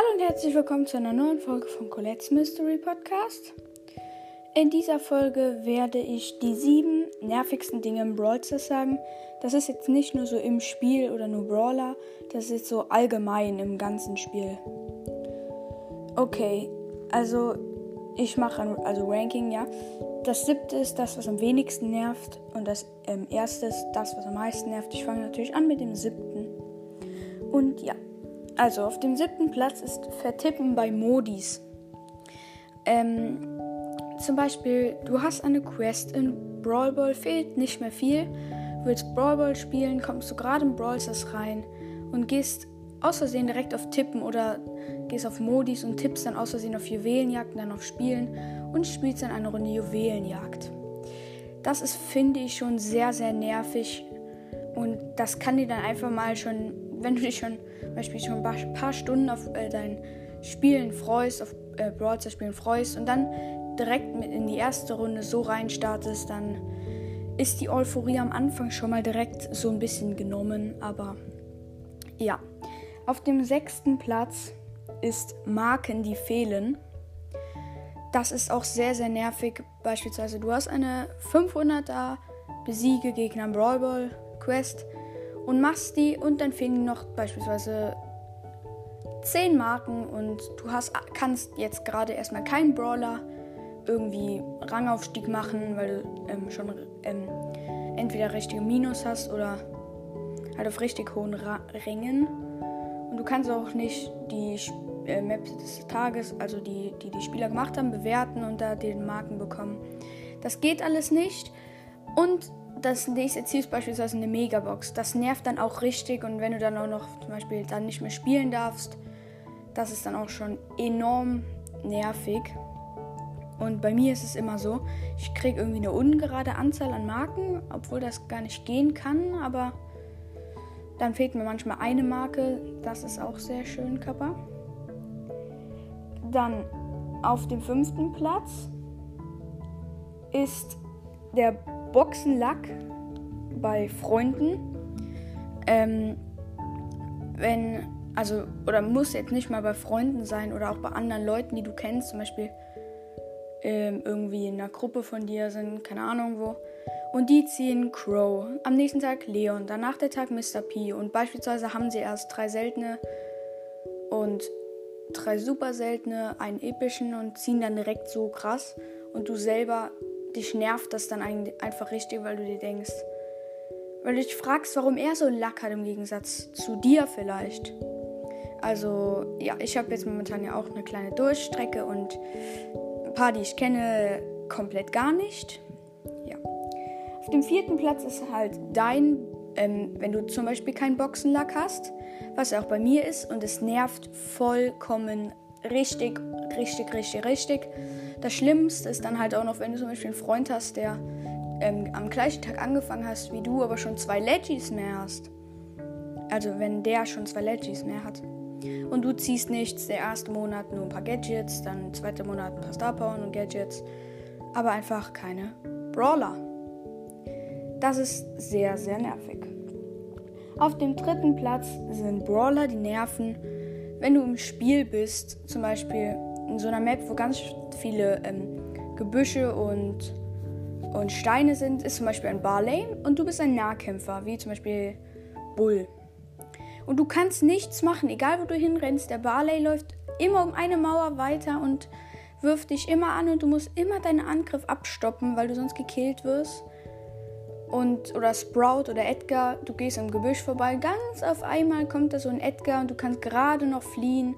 Hallo und herzlich willkommen zu einer neuen Folge von Colette's Mystery Podcast. In dieser Folge werde ich die sieben nervigsten Dinge im Brawl Stars sagen. Das ist jetzt nicht nur so im Spiel oder nur Brawler, das ist so allgemein im ganzen Spiel. Okay, also ich mache also Ranking, ja. Das siebte ist das, was am wenigsten nervt und das ähm, erste ist das, was am meisten nervt. Ich fange natürlich an mit dem siebten. Und ja, also auf dem siebten Platz ist Vertippen bei Modis. Ähm, zum Beispiel, du hast eine Quest in Brawl Ball, fehlt nicht mehr viel. Willst Brawl Ball spielen, kommst du gerade in Brawl Stars rein und gehst aus Versehen direkt auf Tippen oder gehst auf Modis und tippst dann aus Versehen auf Juwelenjagd und dann auf Spielen und spielst dann eine Runde Juwelenjagd. Das ist, finde ich, schon sehr, sehr nervig und das kann dir dann einfach mal schon, wenn du dich schon Beispiel schon ein paar Stunden auf äh, dein Spielen freust, auf äh, Brawl Stars Spielen freust und dann direkt mit in die erste Runde so reinstartest, dann ist die Euphorie am Anfang schon mal direkt so ein bisschen genommen. Aber ja, auf dem sechsten Platz ist Marken, die fehlen. Das ist auch sehr, sehr nervig. Beispielsweise, du hast eine 500er Besiege Gegner im Brawl Ball Quest und machst die und dann fehlen noch beispielsweise 10 Marken und du hast, kannst jetzt gerade erstmal keinen Brawler irgendwie Rangaufstieg machen, weil du ähm, schon ähm, entweder richtige Minus hast oder halt auf richtig hohen Ra Rängen. Und du kannst auch nicht die äh, Maps des Tages, also die, die die Spieler gemacht haben, bewerten und da den Marken bekommen. Das geht alles nicht. Und das nächste Ziel ist beispielsweise eine Megabox. Das nervt dann auch richtig und wenn du dann auch noch zum Beispiel dann nicht mehr spielen darfst, das ist dann auch schon enorm nervig. Und bei mir ist es immer so, ich kriege irgendwie eine ungerade Anzahl an Marken, obwohl das gar nicht gehen kann, aber dann fehlt mir manchmal eine Marke. Das ist auch sehr schön, Kappa. Dann auf dem fünften Platz ist der Boxenlack bei Freunden. Ähm, wenn, also, oder muss jetzt nicht mal bei Freunden sein oder auch bei anderen Leuten, die du kennst, zum Beispiel ähm, irgendwie in einer Gruppe von dir sind, keine Ahnung wo. Und die ziehen Crow. Am nächsten Tag Leon, danach der Tag Mr. P. Und beispielsweise haben sie erst drei seltene und drei super seltene, einen epischen und ziehen dann direkt so krass. Und du selber dich nervt das dann einfach richtig, weil du dir denkst, weil du dich fragst, warum er so einen Lack hat im Gegensatz zu dir vielleicht. Also ja, ich habe jetzt momentan ja auch eine kleine Durchstrecke und ein paar, die ich kenne, komplett gar nicht. Ja. Auf dem vierten Platz ist halt dein, ähm, wenn du zum Beispiel keinen Boxenlack hast, was auch bei mir ist und es nervt vollkommen richtig, richtig, richtig, richtig. Das Schlimmste ist dann halt auch noch, wenn du zum Beispiel einen Freund hast, der ähm, am gleichen Tag angefangen hast wie du, aber schon zwei Legis mehr hast. Also wenn der schon zwei Legis mehr hat. Und du ziehst nichts, der erste Monat nur ein paar Gadgets, dann der zweite Monat ein paar Star Power und Gadgets, aber einfach keine Brawler. Das ist sehr, sehr nervig. Auf dem dritten Platz sind Brawler, die nerven, wenn du im Spiel bist, zum Beispiel in so einer Map, wo ganz viele ähm, Gebüsche und, und Steine sind, ist zum Beispiel ein Barley und du bist ein Nahkämpfer, wie zum Beispiel Bull. Und du kannst nichts machen, egal wo du hinrennst. Der Barley läuft immer um eine Mauer weiter und wirft dich immer an und du musst immer deinen Angriff abstoppen, weil du sonst gekillt wirst. Und, oder Sprout oder Edgar, du gehst am Gebüsch vorbei, ganz auf einmal kommt da so ein Edgar und du kannst gerade noch fliehen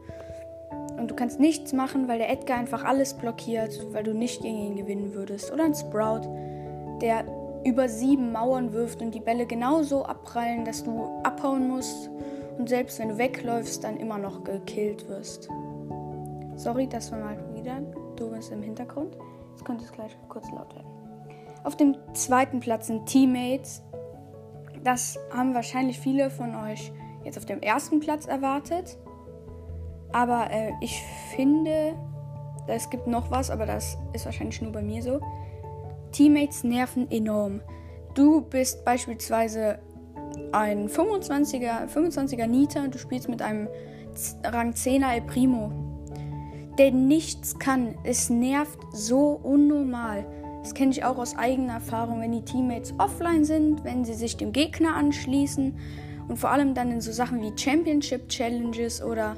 und du kannst nichts machen, weil der Edgar einfach alles blockiert, weil du nicht gegen ihn gewinnen würdest. Oder ein Sprout, der über sieben Mauern wirft und die Bälle genauso abprallen, dass du abhauen musst und selbst wenn du wegläufst, dann immer noch gekillt wirst. Sorry, das war mal wieder dummes im Hintergrund. Jetzt könnte es gleich kurz laut werden. Auf dem zweiten Platz sind Teammates. Das haben wahrscheinlich viele von euch jetzt auf dem ersten Platz erwartet. Aber äh, ich finde, es gibt noch was, aber das ist wahrscheinlich nur bei mir so. Teammates nerven enorm. Du bist beispielsweise ein 25er, 25er Nita und du spielst mit einem Rang 10er El Primo. Der nichts kann. Es nervt so unnormal. Das kenne ich auch aus eigener Erfahrung, wenn die Teammates offline sind, wenn sie sich dem Gegner anschließen und vor allem dann in so Sachen wie Championship Challenges oder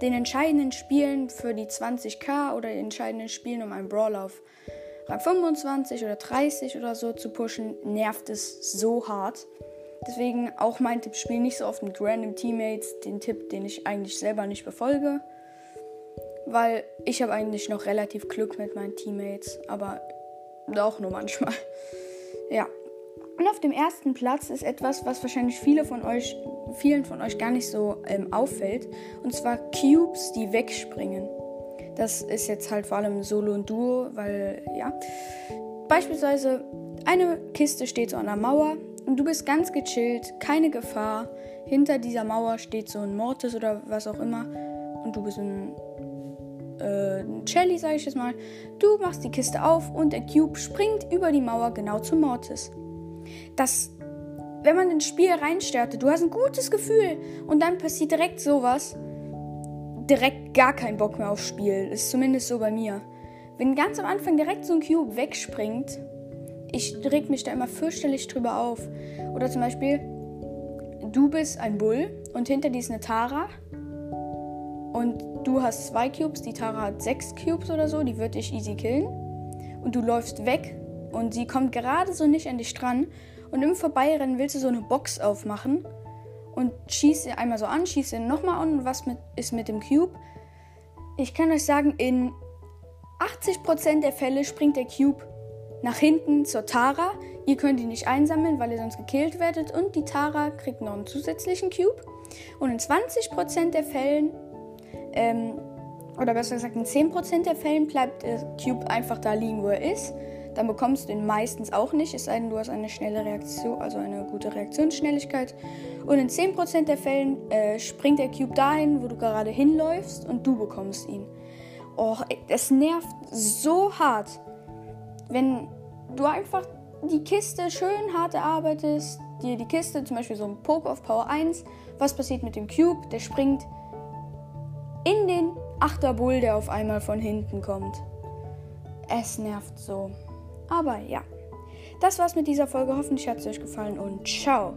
den entscheidenden Spielen für die 20k oder den entscheidenden Spielen um einen Brawl auf Rang 25 oder 30 oder so zu pushen, nervt es so hart. Deswegen auch mein Tipp, spiel nicht so oft mit random Teammates, den Tipp, den ich eigentlich selber nicht befolge. Weil ich habe eigentlich noch relativ Glück mit meinen Teammates, aber auch nur manchmal. Ja. Und auf dem ersten Platz ist etwas, was wahrscheinlich viele von euch, vielen von euch gar nicht so ähm, auffällt. Und zwar Cubes, die wegspringen. Das ist jetzt halt vor allem Solo und Duo, weil ja. Beispielsweise eine Kiste steht so an der Mauer und du bist ganz gechillt, keine Gefahr. Hinter dieser Mauer steht so ein Mortis oder was auch immer. Und du bist ein, äh, Shelly, sag ich jetzt mal. Du machst die Kiste auf und der Cube springt über die Mauer genau zum Mortis. Das, wenn man ins Spiel reinstartet, du hast ein gutes Gefühl und dann passiert direkt sowas. Direkt gar kein Bock mehr aufs Spiel. Ist zumindest so bei mir. Wenn ganz am Anfang direkt so ein Cube wegspringt, ich reg mich da immer fürchterlich drüber auf. Oder zum Beispiel, du bist ein Bull und hinter dir ist eine Tara. Und du hast zwei Cubes, die Tara hat sechs Cubes oder so, die wird dich easy killen. Und du läufst weg und sie kommt gerade so nicht an dich dran. Und im Vorbeirennen willst du so eine Box aufmachen und schießt sie einmal so an, schießt sie nochmal an. Und was mit, ist mit dem Cube? Ich kann euch sagen, in 80% der Fälle springt der Cube nach hinten zur Tara. Ihr könnt ihn nicht einsammeln, weil ihr sonst gekillt werdet. Und die Tara kriegt noch einen zusätzlichen Cube. Und in 20% der Fällen, ähm, oder besser gesagt in 10% der Fällen, bleibt der Cube einfach da liegen, wo er ist. Dann bekommst du ihn meistens auch nicht, es sei denn, du hast eine schnelle Reaktion, also eine gute Reaktionsschnelligkeit. Und in 10% der Fällen äh, springt der Cube dahin, wo du gerade hinläufst und du bekommst ihn. Oh, das nervt so hart wenn du einfach die Kiste schön hart erarbeitest, dir die Kiste, zum Beispiel so ein Poke of Power 1, was passiert mit dem Cube? Der springt in den Achterbull, der auf einmal von hinten kommt. Es nervt so. Aber ja. Das war's mit dieser Folge. Hoffentlich hat es euch gefallen und ciao.